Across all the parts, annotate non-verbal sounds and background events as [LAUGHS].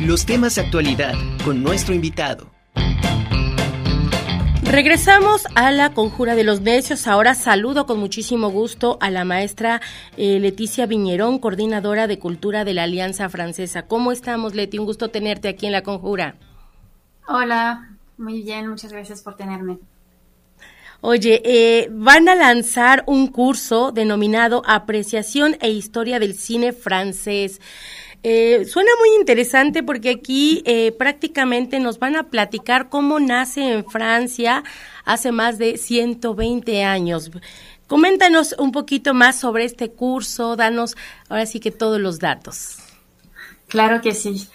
los temas de actualidad con nuestro invitado. Regresamos a la conjura de los necios. Ahora saludo con muchísimo gusto a la maestra eh, Leticia Viñerón, coordinadora de cultura de la Alianza Francesa. ¿Cómo estamos, Leti? Un gusto tenerte aquí en la conjura. Hola, muy bien, muchas gracias por tenerme. Oye, eh, van a lanzar un curso denominado Apreciación e Historia del Cine Francés. Eh, suena muy interesante porque aquí eh, prácticamente nos van a platicar cómo nace en Francia hace más de 120 años. Coméntanos un poquito más sobre este curso, danos ahora sí que todos los datos. Claro que sí.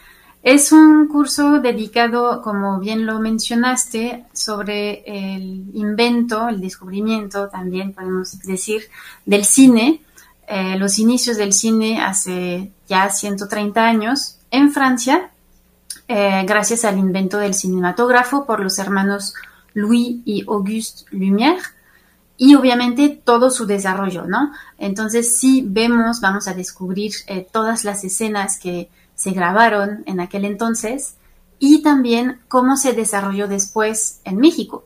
Es un curso dedicado, como bien lo mencionaste, sobre el invento, el descubrimiento, también podemos decir, del cine, eh, los inicios del cine hace ya 130 años en Francia, eh, gracias al invento del cinematógrafo por los hermanos Louis y Auguste Lumière y obviamente todo su desarrollo, ¿no? Entonces sí vemos, vamos a descubrir eh, todas las escenas que se grabaron en aquel entonces y también cómo se desarrolló después en México.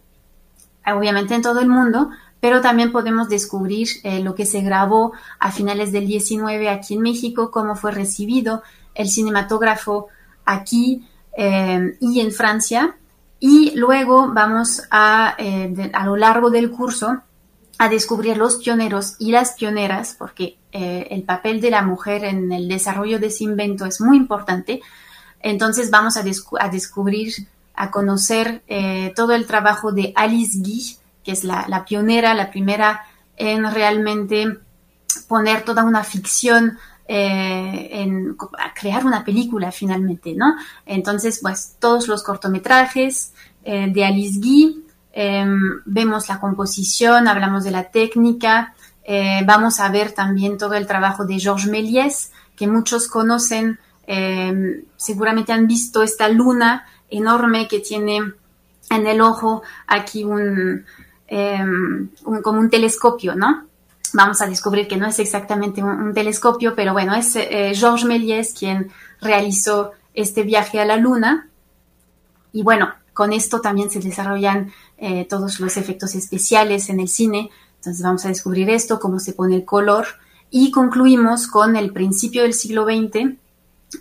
Obviamente en todo el mundo, pero también podemos descubrir eh, lo que se grabó a finales del 19 aquí en México, cómo fue recibido el cinematógrafo aquí eh, y en Francia. Y luego vamos a, eh, a lo largo del curso, a descubrir los pioneros y las pioneras, porque el papel de la mujer en el desarrollo de ese invento es muy importante. Entonces vamos a, a descubrir, a conocer todo el trabajo de Alice Guy, que es la, pionera, la primera en realmente poner toda una ficción eh, en crear una película finalmente, ¿no? Entonces, pues todos los cortometrajes eh, de Alice Guy, em, vemos la composición, hablamos de la técnica, eh, vamos a ver también todo el trabajo de Georges Méliès, que muchos conocen, em, seguramente han visto esta luna enorme que tiene en el ojo aquí un, Em, como un telescopio, ¿no? Vamos a descubrir que no es exactamente un, telescopio, pero bueno, es eh, Georges Méliès quien realizó este viaje a la Luna. Y bueno, con esto también se desarrollan eh, todos los efectos especiales en el cine. Entonces vamos a descubrir esto, cómo se pone el color. Y concluimos con el principio del siglo XX,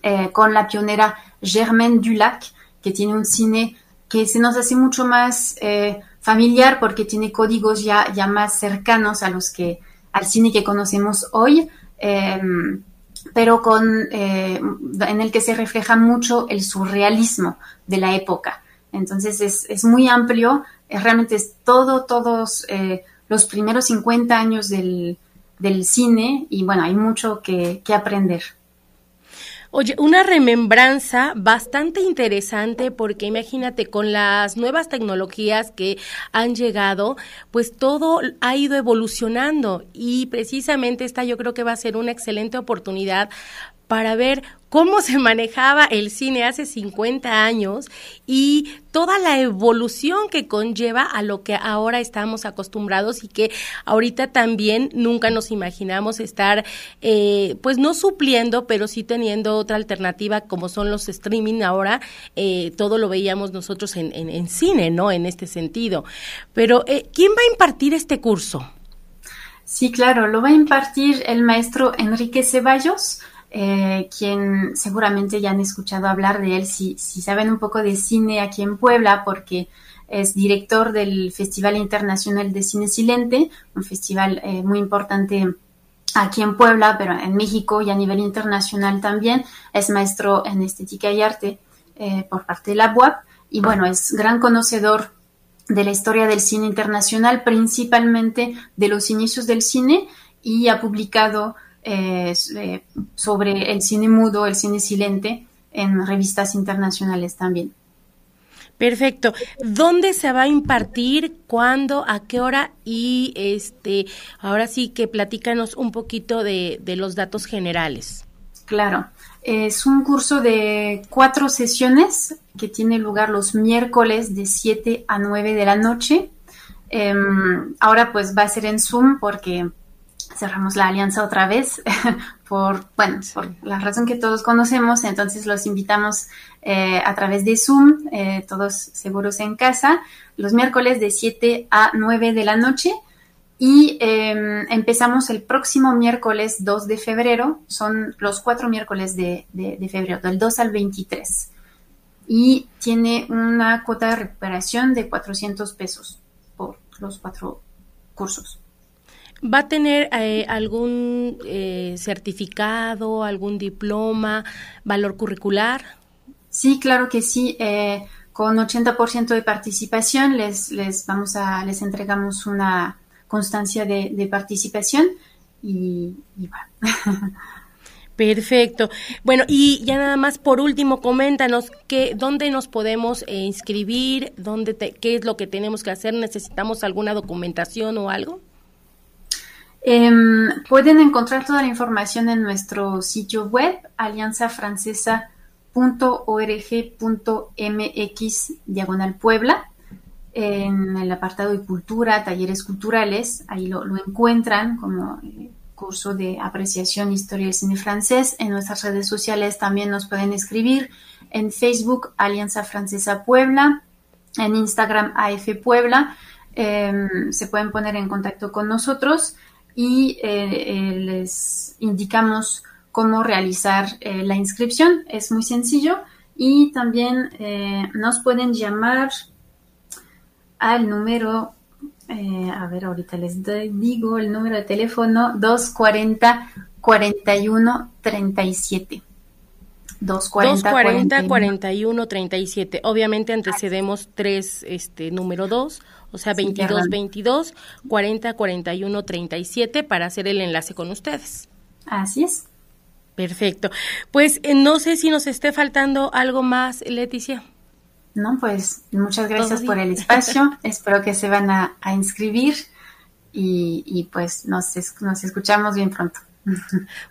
eh, con la pionera Germaine Dulac, que tiene un cine que se nos hace mucho más familiar porque tiene códigos ya, ya más cercanos a los que al cine que conocemos hoy, em, pero con, eh, en el que se refleja mucho el surrealismo de la época. Entonces es, muy amplio, realmente es todo, todos eh, los primeros 50 años del, del, cine y bueno, hay mucho que, que aprender. Oye, una remembranza bastante interesante porque imagínate, con las nuevas tecnologías que han llegado, pues todo ha ido evolucionando y precisamente esta yo creo que va a ser una excelente oportunidad para ver cómo se manejaba el cine hace 50 años y toda la evolución que conlleva a lo que ahora estamos acostumbrados y que ahorita también nunca nos imaginamos estar, eh, pues no supliendo, pero sí teniendo otra alternativa como son los streaming ahora, eh, todo lo veíamos nosotros en, en, cine, ¿no? En este sentido. Pero, eh, ¿quién va a impartir este curso? Sí, claro, lo va a impartir el maestro Enrique Ceballos eh, quien seguramente ya han escuchado hablar de él si, si saben un poco de cine aquí en Puebla, porque es director del Festival Internacional de Cine Silente, un festival eh, muy importante aquí en Puebla, pero en México y a nivel internacional también. Es maestro en estética y arte eh, por parte de la UAP y bueno, es gran conocedor de la historia del cine internacional, principalmente de los inicios del cine y ha publicado eh, sobre el cine mudo, el cine silente, en revistas internacionales también. Perfecto. ¿Dónde se va a impartir? ¿Cuándo? ¿A qué hora? Y este, ahora sí que platícanos un poquito de, los datos generales. Claro. Es un curso de cuatro sesiones que tiene lugar los miércoles de 7 a 9 de la noche. Em, ahora pues va a ser en Zoom porque cerramos la alianza otra vez [LAUGHS] por, bueno, por la razón que todos conocemos, entonces los invitamos eh, a través de Zoom, eh, todos seguros en casa, los miércoles de 7 a 9 de la noche y em, empezamos el próximo miércoles 2 de febrero, son los cuatro miércoles de, de febrero, del 2 al 23 y tiene una cuota de recuperación de 400 pesos por los cuatro cursos. ¿Va a tener eh, algún eh, certificado, algún diploma, valor curricular? Sí, claro que sí. Eh, con 80% de participación les, les, vamos a, les entregamos una constancia de, participación y, y [LAUGHS] Perfecto. Bueno, y ya nada más por último, coméntanos que, dónde nos podemos eh, inscribir, dónde qué es lo que tenemos que hacer, necesitamos alguna documentación o algo. Em, pueden encontrar toda la información en nuestro sitio web alianzafrancesa.org.mx diagonal Puebla en el apartado de cultura, talleres culturales, ahí lo, encuentran como eh, curso de apreciación historia del cine francés. En nuestras redes sociales también nos pueden escribir. En Facebook, Alianza Francesa Puebla. En Instagram, AF Puebla. Em, se pueden poner en contacto con nosotros y eh, eh, les indicamos cómo realizar eh, la inscripción. Es muy sencillo y también nos pueden llamar al número eh, a ver, ahorita les digo el número de teléfono 240 41 37. 240 41 37. Obviamente antecedemos tres, este, número 2, o sea, 22 22 40 41 37 para hacer el enlace con ustedes. Así es. Perfecto. Pues eh, no sé si nos esté faltando algo más, Leticia. ¿no? Pues muchas gracias por el espacio. [LAUGHS] Espero que se van a, inscribir y, pues nos, nos escuchamos bien pronto.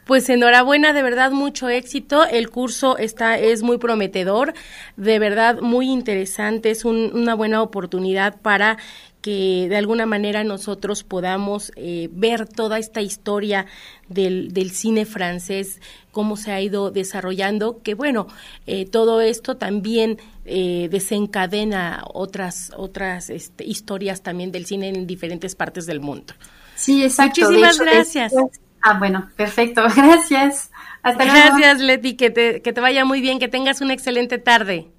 Pues enhorabuena, de verdad mucho éxito. El curso está es muy prometedor, de verdad muy interesante, es una buena oportunidad para que de alguna manera nosotros podamos eh, ver toda esta historia del, del, cine francés, cómo se ha ido desarrollando, que bueno, eh, todo esto también eh, desencadena otras, otras este, historias también del cine en diferentes partes del mundo. Sí, exacto. Muchísimas gracias. Ah, bueno, perfecto, [LAUGHS] gracias. Hasta gracias, Leti, que te, que te vaya muy bien, que tengas una excelente tarde.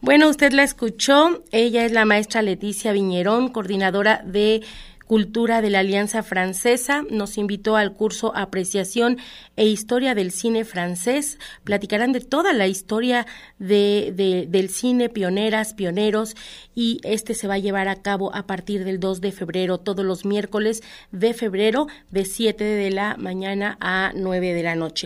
Bueno, usted la escuchó. Ella es la maestra Leticia Viñerón, coordinadora de Cultura de la Alianza Francesa. Nos invitó al curso Apreciación e Historia del Cine Francés. Platicarán de toda la historia de, del cine, pioneras, pioneros, y este se va a llevar a cabo a partir del 2 de febrero, todos los miércoles de febrero, de 7 de la mañana a 9 de la noche.